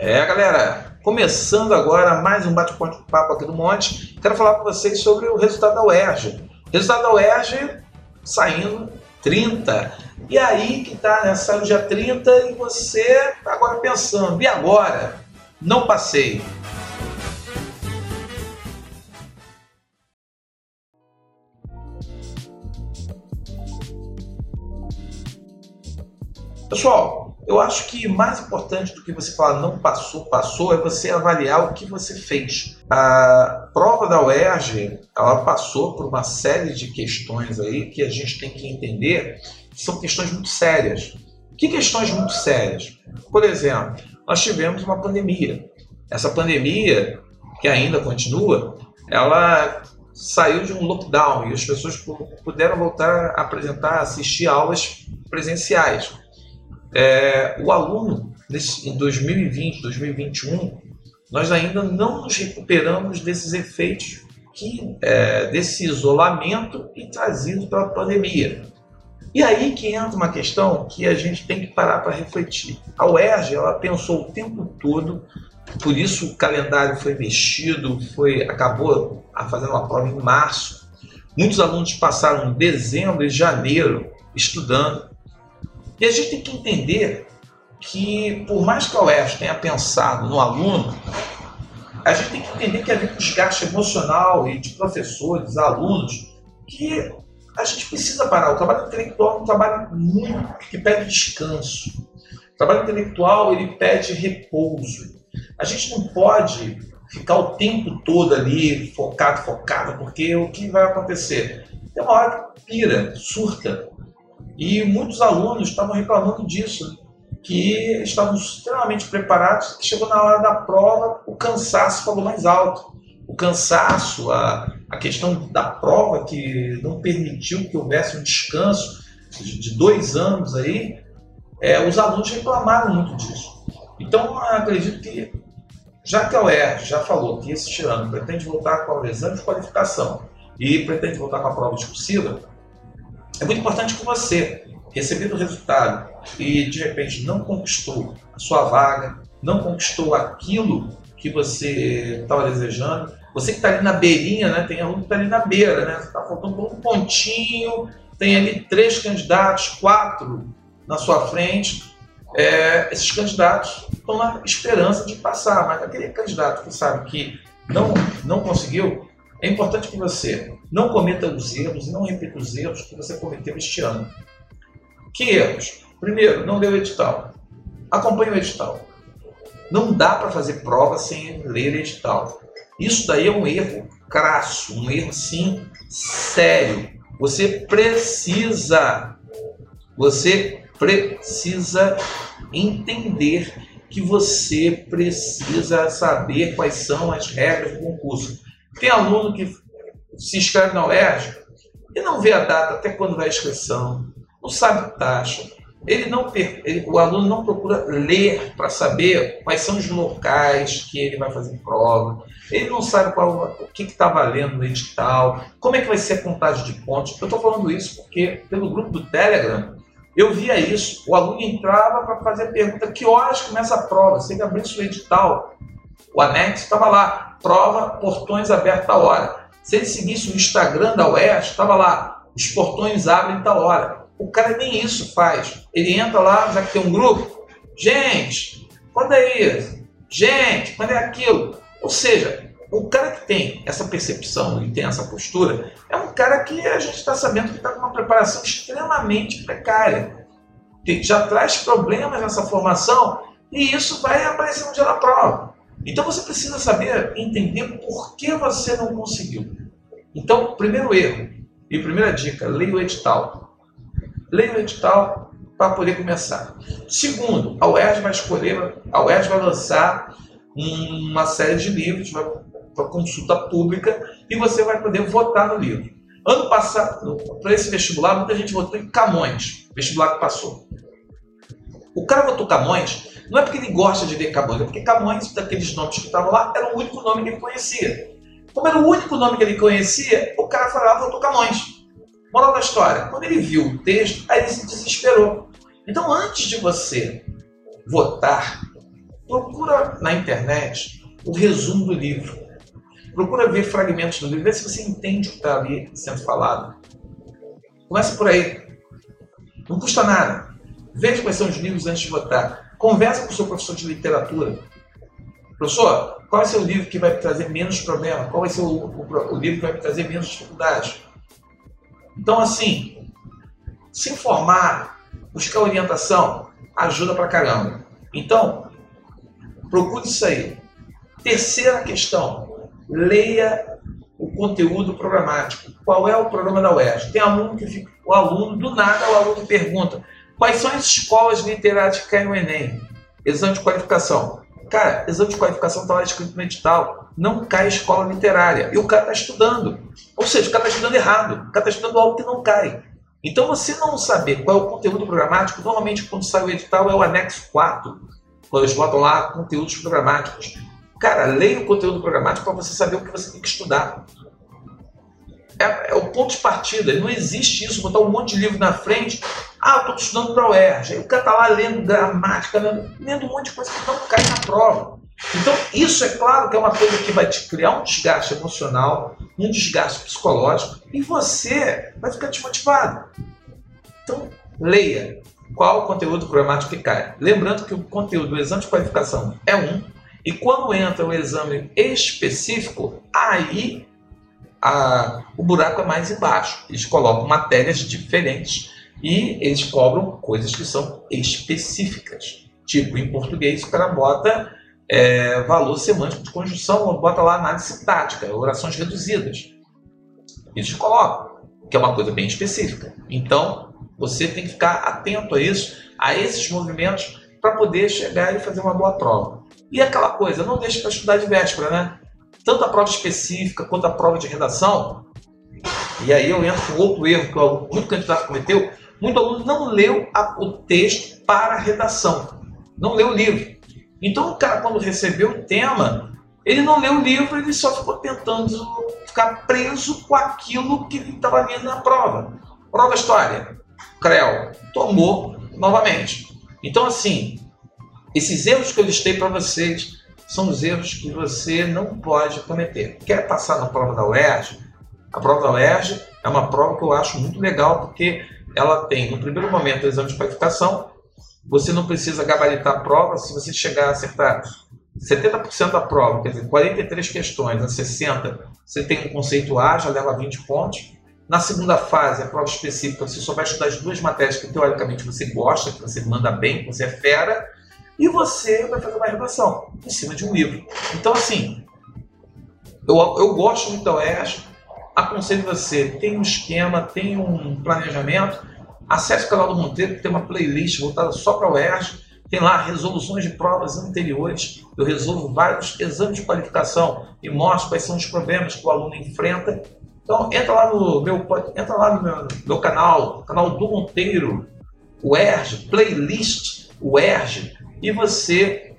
É, galera, começando agora mais um bate-papo aqui do Monte. Quero falar com vocês sobre o resultado da UERJ. Resultado da UERJ saindo 30. E aí que tá, né? Saiu dia 30 e você tá agora pensando, e agora? Não passei. Pessoal, eu acho que mais importante do que você falar não passou, passou, é você avaliar o que você fez. A prova da UERJ, ela passou por uma série de questões aí que a gente tem que entender que são questões muito sérias. Que questões muito sérias? Por exemplo, nós tivemos uma pandemia. Essa pandemia, que ainda continua, ela saiu de um lockdown e as pessoas puderam voltar a apresentar, assistir aulas presenciais. É, o aluno, em 2020, 2021, nós ainda não nos recuperamos desses efeitos que, é, desse isolamento e trazido pela pandemia. E aí que entra uma questão que a gente tem que parar para refletir. A UERJ ela pensou o tempo todo, por isso o calendário foi mexido, foi acabou fazendo uma prova em março. Muitos alunos passaram dezembro e janeiro estudando. E a gente tem que entender que, por mais que a UERJ tenha pensado no aluno, a gente tem que entender que havia um desgaste emocional e de professores, alunos, que a gente precisa parar. O trabalho intelectual é um trabalho muito que pede descanso. O trabalho intelectual ele pede repouso. A gente não pode ficar o tempo todo ali focado, focado, porque o que vai acontecer? Tem uma hora que pira, surta, e muitos alunos estavam reclamando disso, que estavam extremamente preparados, que chegou na hora da prova, o cansaço falou mais alto. O cansaço, a, a questão da prova que não permitiu que houvesse um descanso de, dois anos aí, é, os alunos reclamaram muito disso. Então, acredito que, já que a UERJ já falou que esse ano pretende voltar com o exame de qualificação e pretende voltar com a prova discursiva, é muito importante que você, recebendo o resultado e de repente não conquistou a sua vaga, não conquistou aquilo que você estava desejando, você que está ali na beirinha, né? Tem aluno que está ali na beira, né? Está faltando um pontinho, tem ali três candidatos, quatro na sua frente. É, esses candidatos estão na esperança de passar, mas aquele candidato que sabe que não, não conseguiu, é importante que você não cometa os erros e não repita os erros que você cometeu este ano. Que erros? Primeiro, não deu edital. Acompanhe o edital. Não dá para fazer prova sem ler edital. Isso daí é um erro crasso, um erro sim sério. Você precisa, você precisa entender que você precisa saber quais são as regras do concurso. Tem aluno que se inscreve na UERJ e não vê a data até quando vai a inscrição, não sabe taxa. Ele não, ele, o aluno não procura ler para saber quais são os locais que ele vai fazer prova. Ele não sabe qual, o que está valendo no edital, como é que vai ser a contagem de pontos. Eu estou falando isso porque pelo grupo do Telegram eu via isso. O aluno entrava para fazer a pergunta: que horas começa a prova? Se ele abrisse o edital, o anexo estava lá, prova, portões abertos a hora. Se ele seguisse o Instagram da UERJ, estava lá, os portões abrem tal hora. O cara nem isso faz. Ele entra lá, já que tem um grupo, gente, quando é isso? Gente, quando é aquilo? Ou seja, o cara que tem essa percepção e tem essa postura é um cara que a gente está sabendo que está com uma preparação extremamente precária. Que já traz problemas nessa formação e isso vai aparecer no dia da prova. Então você precisa saber entender por que você não conseguiu. Então, primeiro erro e primeira dica, leia o edital. Leia o edital para poder começar. Segundo, a UERJ vai escolher, a UERJ vai lançar uma série de livros para consulta pública e você vai poder votar no livro. Ano passado, para esse vestibular, muita gente votou em Camões, vestibular que passou. O cara votou Camões não é porque ele gosta de ler Camões, é porque Camões, daqueles nomes que estavam lá, era o único nome que ele conhecia. Como era o único nome que ele conhecia, o cara falava, votou Camões. Moral da história, quando ele viu o texto, aí ele se desesperou. Então, antes de você votar, procura na internet o resumo do livro. Procura ver fragmentos do livro, ver se você entende o que está ali sendo falado. Começa por aí. Não custa nada. Veja quais são os livros antes de votar. Conversa com o seu professor de literatura. Professor, qual ser o livro que vai trazer menos problema? Qual vai ser o, o, o livro que vai me trazer menos dificuldade? Então, assim, se informar, buscar orientação, ajuda pra caramba. Então, procure isso aí. Terceira questão, leia o conteúdo programático. Qual é o programa da UERJ? Tem aluno que fica, o aluno, do nada, o aluno pergunta quais são as escolas literárias que caem no Enem? Exame de qualificação. Cara, exame de qualificação está lá escrito no edital. Não cai escola literária. E o cara está estudando. Ou seja, o cara está estudando errado. O cara está estudando algo que não cai. Então, você não saber qual é o conteúdo programático, normalmente quando sai o edital é o anexo 4. Quando eles botam lá conteúdos programáticos. Cara, leia o conteúdo programático para você saber o que você tem que estudar. É, é, o ponto de partida. Não existe isso, botar um monte de livro na frente. Ah, estou estudando para o UERJ. Aí o cara está lá lendo gramática, lendo, lendo um monte de coisa que não cai na prova. Então, isso é claro que é uma coisa que vai te criar um desgaste emocional, um desgaste psicológico, e você vai ficar desmotivado. Então, leia qual o conteúdo programático que cai. Lembrando que o conteúdo do exame de qualificação é um, e quando entra o exame específico, aí a, o buraco é mais embaixo. Eles colocam matérias diferentes e eles cobram coisas que são específicas. Tipo, em português, o cara bota é, valor semântico de conjunção, bota lá análise tática, orações reduzidas. Eles colocam, que é uma coisa bem específica. Então, você tem que ficar atento a isso, a esses movimentos, para poder chegar e fazer uma boa prova. E aquela coisa, não deixe para estudar de véspera, né? Tanto a prova específica quanto a prova de redação. E aí eu entro com outro erro que muito candidato cometeu. Muito aluno não leu a, o texto para a redação. Não leu o livro. Então o cara, quando recebeu o tema, ele não leu o livro, ele só ficou tentando ficar preso com aquilo que ele estava lendo na prova. Prova história. CREL tomou novamente. Então, assim, esses erros que eu listei para vocês são os erros que você não pode cometer. Quer passar na prova da UERJ? A prova da UERJ é uma prova que eu acho muito legal porque ela tem, no primeiro momento, o exame de qualificação, você não precisa gabaritar a prova. Se você chegar a acertar 70% da prova, quer dizer, 43 questões a 60, você tem um conceito A, já leva 20 pontos. Na segunda fase, a prova específica, você só vai estudar as duas matérias que teoricamente você gosta, que você manda bem, que você é fera, e você vai fazer uma redação em cima de um livro. Então, assim, eu, eu gosto muito da UERJ, aconselho você, tem um esquema, tem um planejamento, Acesse o canal do Monteiro, que tem uma playlist voltada só para o UERJ. Tem lá resoluções de provas anteriores. Eu resolvo vários exames de qualificação e mostro quais são os problemas que o aluno enfrenta. Então entra lá no meu, entra lá no meu, meu canal, canal do Monteiro, o UERJ, playlist UERJ, e você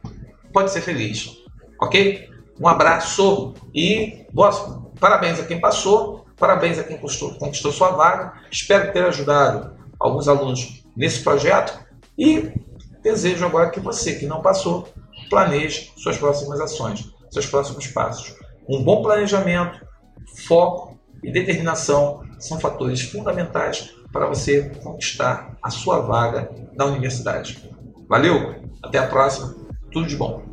pode ser feliz. Ok? Um abraço e boa, parabéns a quem passou, parabéns a quem conquistou, conquistou sua vaga. Espero ter ajudado alguns alunos nesse projeto e desejo agora que você, que não passou, planeje suas próximas ações, seus próximos passos. Um bom planejamento, foco e determinação são fatores fundamentais para você conquistar a sua vaga na universidade. Valeu, até a próxima, tudo de bom.